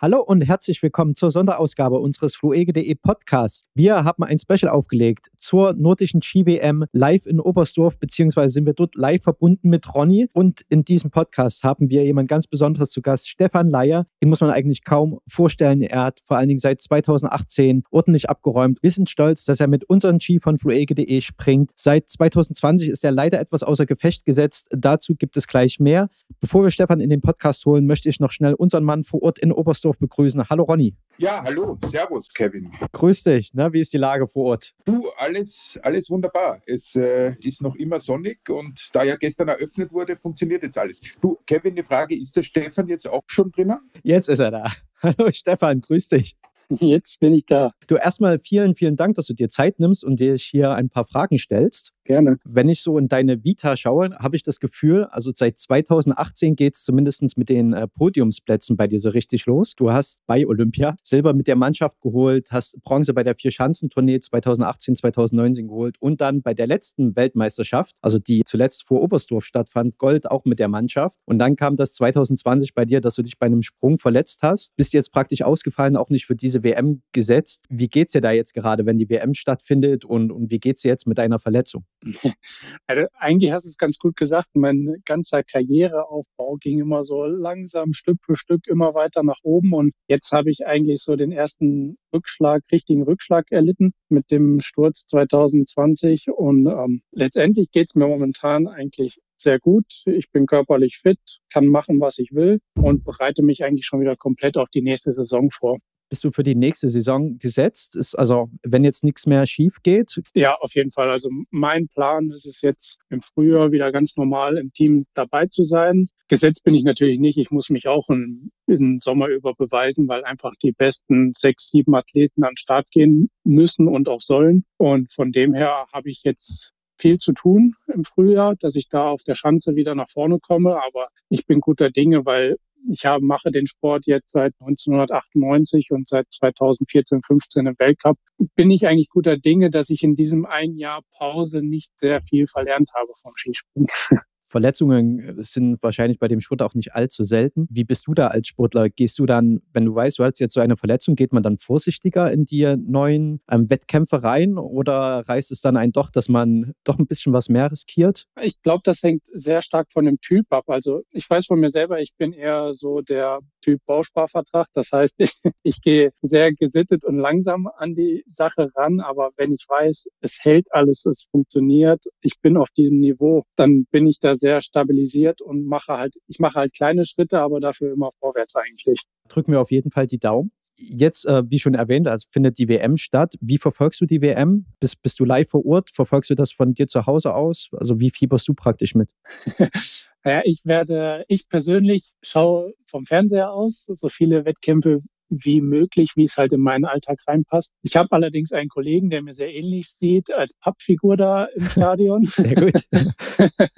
Hallo und herzlich willkommen zur Sonderausgabe unseres fluege.de Podcasts. Wir haben ein Special aufgelegt zur nordischen Ski-WM live in Oberstdorf, beziehungsweise sind wir dort live verbunden mit Ronny. Und in diesem Podcast haben wir jemand ganz Besonderes zu Gast, Stefan Leier. Den muss man eigentlich kaum vorstellen. Er hat vor allen Dingen seit 2018 ordentlich abgeräumt. Wir sind stolz, dass er mit unseren Ski von fluege.de springt. Seit 2020 ist er leider etwas außer Gefecht gesetzt. Dazu gibt es gleich mehr. Bevor wir Stefan in den Podcast holen, möchte ich noch schnell unseren Mann vor Ort in Oberstdorf Wilmersdorf begrüßen. Hallo Ronny. Ja, hallo, servus Kevin. Grüß dich, ne? wie ist die Lage vor Ort? Du, alles, alles wunderbar. Es äh, ist noch immer sonnig und da ja gestern eröffnet wurde, funktioniert jetzt alles. Du, Kevin, die Frage, ist der Stefan jetzt auch schon drinnen? Jetzt ist er da. Hallo Stefan, grüß dich. Jetzt bin ich da. Du erstmal vielen, vielen Dank, dass du dir Zeit nimmst und dir hier ein paar Fragen stellst. Gerne. Wenn ich so in deine Vita schaue, habe ich das Gefühl, also seit 2018 geht es zumindest mit den äh, Podiumsplätzen bei dir so richtig los. Du hast bei Olympia Silber mit der Mannschaft geholt, hast Bronze bei der Vier-Schanzentournee 2018, 2019 geholt und dann bei der letzten Weltmeisterschaft, also die zuletzt vor Oberstdorf stattfand, Gold auch mit der Mannschaft. Und dann kam das 2020 bei dir, dass du dich bei einem Sprung verletzt hast. Bist jetzt praktisch ausgefallen, auch nicht für diese WM gesetzt. Wie geht es dir da jetzt gerade, wenn die WM stattfindet und, und wie es dir jetzt mit deiner Verletzung? Also eigentlich hast du es ganz gut gesagt. Mein ganzer Karriereaufbau ging immer so langsam Stück für Stück immer weiter nach oben. Und jetzt habe ich eigentlich so den ersten Rückschlag, richtigen Rückschlag erlitten mit dem Sturz 2020. Und ähm, letztendlich geht es mir momentan eigentlich sehr gut. Ich bin körperlich fit, kann machen, was ich will und bereite mich eigentlich schon wieder komplett auf die nächste Saison vor bist du für die nächste Saison gesetzt? Ist also, wenn jetzt nichts mehr schief geht? Ja, auf jeden Fall. Also mein Plan ist es jetzt im Frühjahr wieder ganz normal im Team dabei zu sein. Gesetzt bin ich natürlich nicht. Ich muss mich auch im, im Sommer über beweisen, weil einfach die besten sechs, sieben Athleten an den Start gehen müssen und auch sollen. Und von dem her habe ich jetzt viel zu tun im Frühjahr, dass ich da auf der Schanze wieder nach vorne komme. Aber ich bin guter Dinge, weil ich habe, mache den Sport jetzt seit 1998 und seit 2014, 15 im Weltcup. Bin ich eigentlich guter Dinge, dass ich in diesem ein Jahr Pause nicht sehr viel verlernt habe vom Skispringen. Verletzungen äh, sind wahrscheinlich bei dem Sport auch nicht allzu selten. Wie bist du da als Sportler? Gehst du dann, wenn du weißt, du hast jetzt so eine Verletzung, geht man dann vorsichtiger in die neuen ähm, Wettkämpfe rein oder reißt es dann ein doch, dass man doch ein bisschen was mehr riskiert? Ich glaube, das hängt sehr stark von dem Typ ab. Also ich weiß von mir selber, ich bin eher so der Typ Bausparvertrag. Das heißt, ich, ich gehe sehr gesittet und langsam an die Sache ran. Aber wenn ich weiß, es hält alles, es funktioniert, ich bin auf diesem Niveau, dann bin ich da sehr stabilisiert und mache halt, ich mache halt kleine Schritte, aber dafür immer vorwärts eigentlich. Drücken wir auf jeden Fall die Daumen. Jetzt, äh, wie schon erwähnt, also findet die WM statt. Wie verfolgst du die WM? Bist, bist du live vor Ort? Verfolgst du das von dir zu Hause aus? Also wie fieberst du praktisch mit? ja, ich werde, ich persönlich schaue vom Fernseher aus, so viele Wettkämpfe wie möglich, wie es halt in meinen Alltag reinpasst. Ich habe allerdings einen Kollegen, der mir sehr ähnlich sieht als Pappfigur da im Stadion. Sehr gut.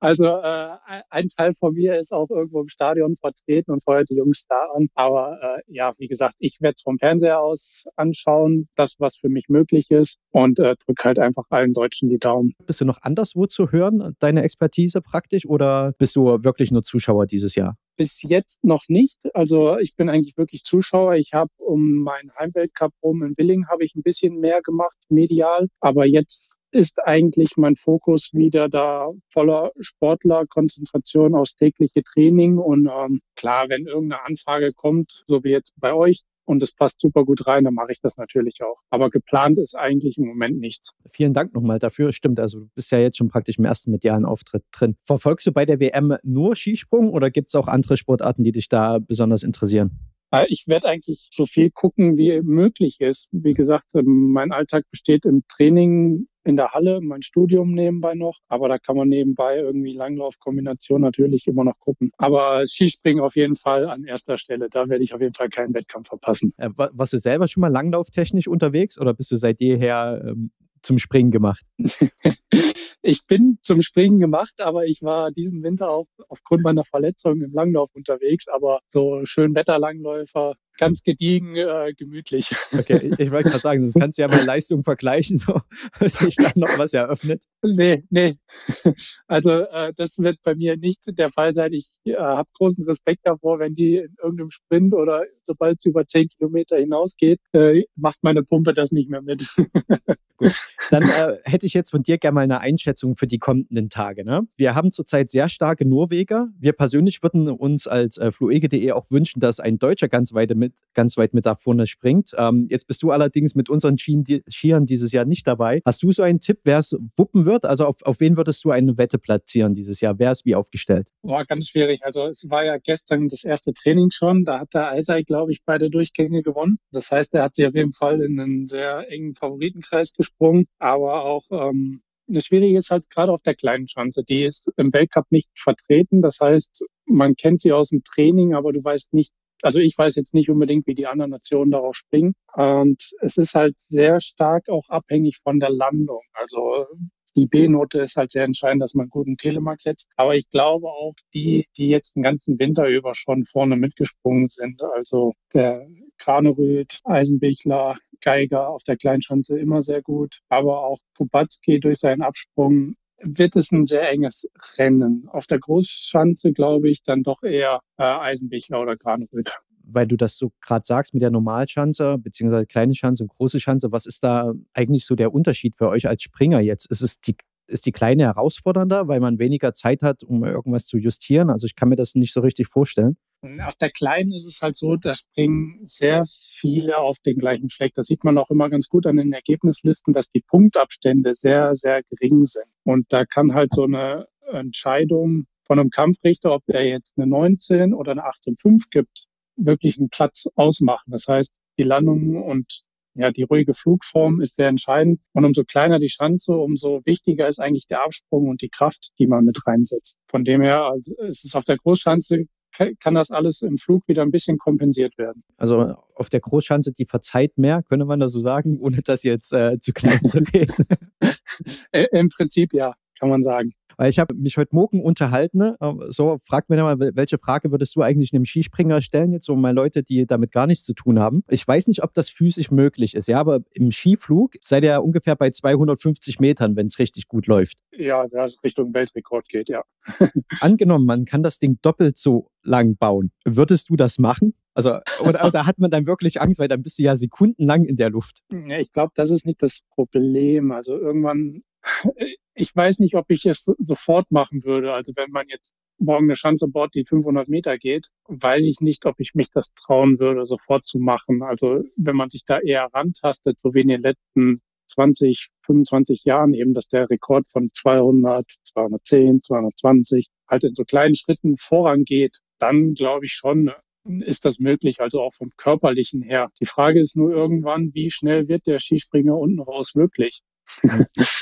also äh, ein Teil von mir ist auch irgendwo im Stadion vertreten und feuert die Jungs da an. Aber äh, ja, wie gesagt, ich werde es vom Fernseher aus anschauen, das, was für mich möglich ist und äh, drücke halt einfach allen Deutschen die Daumen. Bist du noch anderswo zu hören, deine Expertise praktisch, oder bist du wirklich nur Zuschauer dieses Jahr? Bis jetzt noch nicht. Also ich bin eigentlich wirklich Zuschauer. Ich habe um meinen Heimweltcup rum in Willing habe ich ein bisschen mehr gemacht, medial. Aber jetzt ist eigentlich mein Fokus wieder da voller Sportlerkonzentration aufs tägliche Training. Und ähm, klar, wenn irgendeine Anfrage kommt, so wie jetzt bei euch, und es passt super gut rein, dann mache ich das natürlich auch. Aber geplant ist eigentlich im Moment nichts. Vielen Dank nochmal dafür. Stimmt, also du bist ja jetzt schon praktisch im ersten medialen Auftritt drin. Verfolgst du bei der WM nur Skisprung oder gibt es auch andere Sportarten, die dich da besonders interessieren? Äh, ich werde eigentlich so viel gucken, wie möglich ist. Wie gesagt, ähm, mein Alltag besteht im Training in der Halle, mein Studium nebenbei noch, aber da kann man nebenbei irgendwie Langlaufkombination natürlich immer noch gucken. Aber Skispringen auf jeden Fall an erster Stelle. Da werde ich auf jeden Fall keinen Wettkampf verpassen. Äh, warst du selber schon mal langlauftechnisch unterwegs oder bist du seit jeher ähm, zum Springen gemacht? ich bin zum Springen gemacht, aber ich war diesen Winter auch aufgrund meiner Verletzung im Langlauf unterwegs. Aber so schön Wetterlangläufer ganz gediegen, äh, gemütlich. Okay, ich, ich wollte gerade sagen, das kannst du ja mal Leistung vergleichen, so sich dann noch was eröffnet. Nee, nee. Also äh, das wird bei mir nicht der Fall sein. Ich äh, habe großen Respekt davor, wenn die in irgendeinem Sprint oder sobald es über zehn Kilometer hinausgeht, äh, macht meine Pumpe das nicht mehr mit. Gut, dann äh, hätte ich jetzt von dir gerne mal eine Einschätzung für die kommenden Tage. Ne? Wir haben zurzeit sehr starke Norweger. Wir persönlich würden uns als äh, fluege.de auch wünschen, dass ein Deutscher ganz weit mit, ganz weit mit da vorne springt. Ähm, jetzt bist du allerdings mit unseren Skiern dieses Jahr nicht dabei. Hast du so einen Tipp, wer es wuppen wird? Also auf, auf wen würdest du eine Wette platzieren dieses Jahr? Wer ist wie aufgestellt? War ganz schwierig. Also es war ja gestern das erste Training schon. Da hat der Eisei, glaube ich, beide Durchgänge gewonnen. Das heißt, er hat sich auf jeden Fall in einen sehr engen Favoritenkreis gesprungen. Aber auch ähm, das Schwierige ist halt gerade auf der kleinen Schanze. Die ist im Weltcup nicht vertreten. Das heißt, man kennt sie aus dem Training, aber du weißt nicht, also ich weiß jetzt nicht unbedingt, wie die anderen Nationen darauf springen. Und es ist halt sehr stark auch abhängig von der Landung. Also die B-Note ist halt sehr entscheidend, dass man einen guten Telemark setzt. Aber ich glaube auch die, die jetzt den ganzen Winter über schon vorne mitgesprungen sind, also der Kranerüth, Eisenbichler, Geiger auf der Kleinschanze immer sehr gut, aber auch Kubacki durch seinen Absprung wird es ein sehr enges Rennen. Auf der Großschanze glaube ich dann doch eher äh, Eisenbichler oder Graneröd. Weil du das so gerade sagst mit der Normalschanze, beziehungsweise kleine Schanze und große Schanze, was ist da eigentlich so der Unterschied für euch als Springer jetzt? Ist es die ist die kleine herausfordernder, weil man weniger Zeit hat, um irgendwas zu justieren? Also ich kann mir das nicht so richtig vorstellen. Auf der kleinen ist es halt so, da springen sehr viele auf den gleichen Fleck. Das sieht man auch immer ganz gut an den Ergebnislisten, dass die Punktabstände sehr, sehr gering sind. Und da kann halt so eine Entscheidung von einem Kampfrichter, ob er jetzt eine 19 oder eine 18,5 gibt, wirklich einen Platz ausmachen. Das heißt, die Landung und ja, die ruhige Flugform ist sehr entscheidend. Und umso kleiner die Schanze, umso wichtiger ist eigentlich der Absprung und die Kraft, die man mit reinsetzt. Von dem her also ist es auf der Großschanze kann das alles im Flug wieder ein bisschen kompensiert werden. Also auf der Großschanze, die verzeiht mehr, könnte man das so sagen, ohne das jetzt äh, zu klein zu reden. Im Prinzip ja, kann man sagen. Weil ich habe mich heute Morgen unterhalten. Ne? So, frag mir mal, welche Frage würdest du eigentlich einem Skispringer stellen, jetzt so mal Leute, die damit gar nichts zu tun haben. Ich weiß nicht, ob das physisch möglich ist, ja, aber im Skiflug seid ihr ja ungefähr bei 250 Metern, wenn es richtig gut läuft. Ja, das Richtung Weltrekord geht, ja. Angenommen, man kann das Ding doppelt so lang bauen. Würdest du das machen? Also, oder, oder hat man dann wirklich Angst, weil dann bist du ja sekundenlang in der Luft? Ja, ich glaube, das ist nicht das Problem. Also irgendwann ich weiß nicht, ob ich es sofort machen würde. Also wenn man jetzt morgen eine Schanze baut, die 500 Meter geht, weiß ich nicht, ob ich mich das trauen würde, sofort zu machen. Also wenn man sich da eher rantastet, so wie in den letzten 20, 25 Jahren eben, dass der Rekord von 200, 210, 220 halt in so kleinen Schritten vorangeht, dann glaube ich schon, ist das möglich, also auch vom körperlichen her. Die Frage ist nur irgendwann, wie schnell wird der Skispringer unten raus wirklich?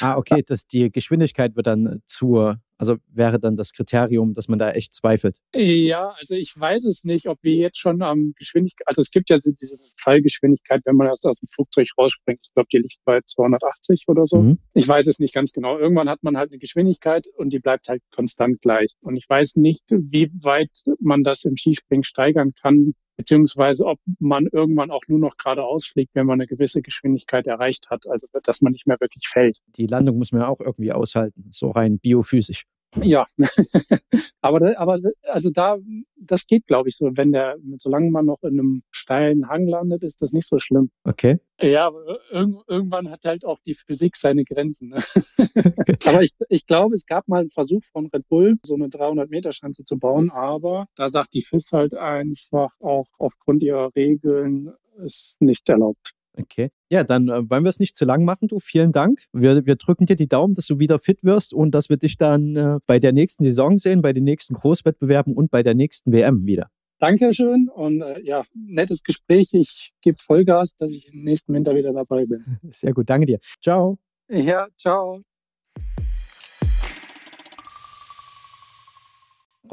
Ah, okay, dass die Geschwindigkeit wird dann zur, also wäre dann das Kriterium, dass man da echt zweifelt. Ja, also ich weiß es nicht, ob wir jetzt schon am Geschwindigkeit, also es gibt ja so diese Fallgeschwindigkeit, wenn man erst aus dem Flugzeug rausspringt. Ich glaube, die liegt bei 280 oder so. Mhm. Ich weiß es nicht ganz genau. Irgendwann hat man halt eine Geschwindigkeit und die bleibt halt konstant gleich. Und ich weiß nicht, wie weit man das im Skispringen steigern kann, beziehungsweise ob man irgendwann auch nur noch geradeaus fliegt, wenn man eine gewisse Geschwindigkeit erreicht hat, also dass man nicht mehr wirklich fällt. Die Landung muss man ja auch irgendwie aushalten, so rein biophysisch. Ja, aber, aber also da, das geht, glaube ich, so. Wenn der, solange man noch in einem steilen Hang landet, ist das nicht so schlimm. Okay. Ja, aber irg irgendwann hat halt auch die Physik seine Grenzen. Ne? aber ich, ich glaube, es gab mal einen Versuch von Red Bull, so eine 300-Meter-Schanze zu bauen, aber da sagt die FIS halt einfach auch aufgrund ihrer Regeln ist nicht erlaubt. Okay. Ja, dann äh, wollen wir es nicht zu lang machen, du. Vielen Dank. Wir, wir drücken dir die Daumen, dass du wieder fit wirst und dass wir dich dann äh, bei der nächsten Saison sehen, bei den nächsten Großwettbewerben und bei der nächsten WM wieder. Dankeschön und äh, ja, nettes Gespräch. Ich gebe Vollgas, dass ich im nächsten Winter wieder dabei bin. Sehr gut, danke dir. Ciao. Ja, ciao.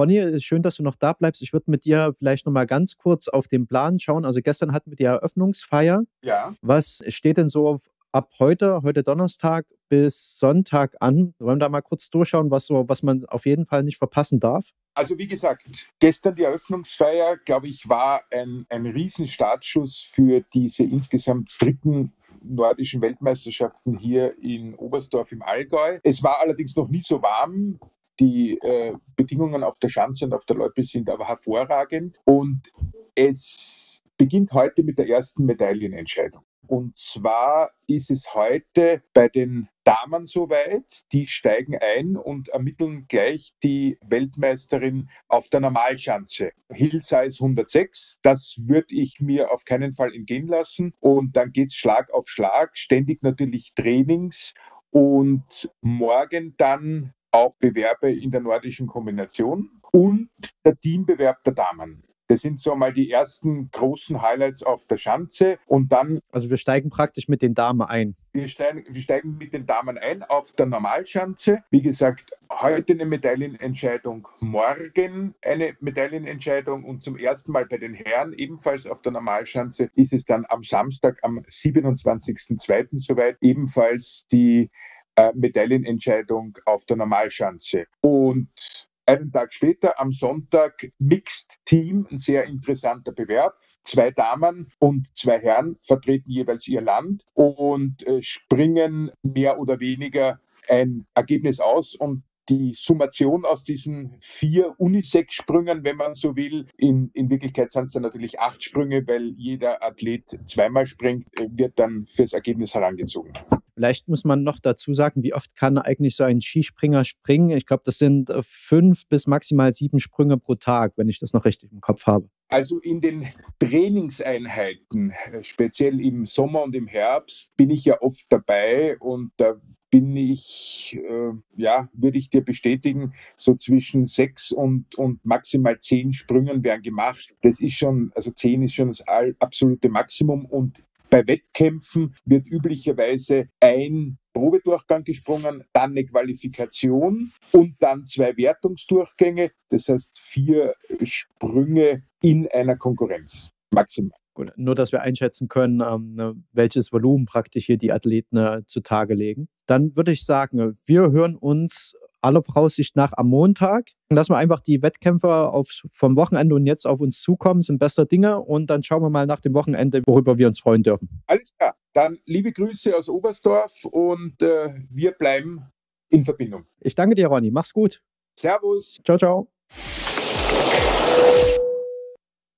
Ronny, schön, dass du noch da bleibst. Ich würde mit dir vielleicht noch mal ganz kurz auf den Plan schauen. Also gestern hatten wir die Eröffnungsfeier. Ja. Was steht denn so ab heute, heute Donnerstag bis Sonntag an. Wollen wir da mal kurz durchschauen, was, so, was man auf jeden Fall nicht verpassen darf? Also wie gesagt, gestern die Eröffnungsfeier, glaube ich, war ein, ein Riesenstartschuss für diese insgesamt dritten nordischen Weltmeisterschaften hier in Oberstdorf im Allgäu. Es war allerdings noch nie so warm. Die äh, Bedingungen auf der Schanze und auf der Loipe sind aber hervorragend. Und es beginnt heute mit der ersten Medaillenentscheidung. Und zwar ist es heute bei den Damen soweit, die steigen ein und ermitteln gleich die Weltmeisterin auf der Normalschanze. Hillsize 106, das würde ich mir auf keinen Fall entgehen lassen. Und dann geht es Schlag auf Schlag, ständig natürlich Trainings und morgen dann auch Bewerbe in der nordischen Kombination und der Teambewerb der Damen. Das sind so mal die ersten großen Highlights auf der Schanze und dann. Also wir steigen praktisch mit den Damen ein. Wir steigen, wir steigen mit den Damen ein auf der Normalschanze. Wie gesagt, heute eine Medaillenentscheidung, morgen eine Medaillenentscheidung und zum ersten Mal bei den Herren ebenfalls auf der Normalschanze ist es dann am Samstag, am 27.02. soweit, ebenfalls die äh, Medaillenentscheidung auf der Normalschanze. Und einen Tag später, am Sonntag, Mixed Team, ein sehr interessanter Bewerb. Zwei Damen und zwei Herren vertreten jeweils ihr Land und äh, springen mehr oder weniger ein Ergebnis aus und die Summation aus diesen vier Unisex-Sprüngen, wenn man so will, in, in Wirklichkeit sind es dann natürlich acht Sprünge, weil jeder Athlet zweimal springt, äh, wird dann fürs Ergebnis herangezogen. Vielleicht muss man noch dazu sagen, wie oft kann eigentlich so ein Skispringer springen? Ich glaube, das sind äh, fünf bis maximal sieben Sprünge pro Tag, wenn ich das noch richtig im Kopf habe. Also in den Trainingseinheiten, speziell im Sommer und im Herbst, bin ich ja oft dabei und da bin ich, äh, ja, würde ich dir bestätigen, so zwischen sechs und, und maximal zehn Sprüngen werden gemacht. Das ist schon, also zehn ist schon das absolute Maximum und bei Wettkämpfen wird üblicherweise ein Probedurchgang gesprungen, dann eine Qualifikation und dann zwei Wertungsdurchgänge, das heißt vier Sprünge in einer Konkurrenz maximal. Gut, nur, dass wir einschätzen können, ähm, ne, welches Volumen praktisch hier die Athleten äh, zutage legen. Dann würde ich sagen, wir hören uns aller Voraussicht nach am Montag. Lassen wir einfach die Wettkämpfer auf, vom Wochenende und jetzt auf uns zukommen, sind bessere Dinge und dann schauen wir mal nach dem Wochenende, worüber wir uns freuen dürfen. Alles klar. Dann liebe Grüße aus Oberstdorf und äh, wir bleiben in Verbindung. Ich danke dir, Ronny. Mach's gut. Servus. Ciao, ciao.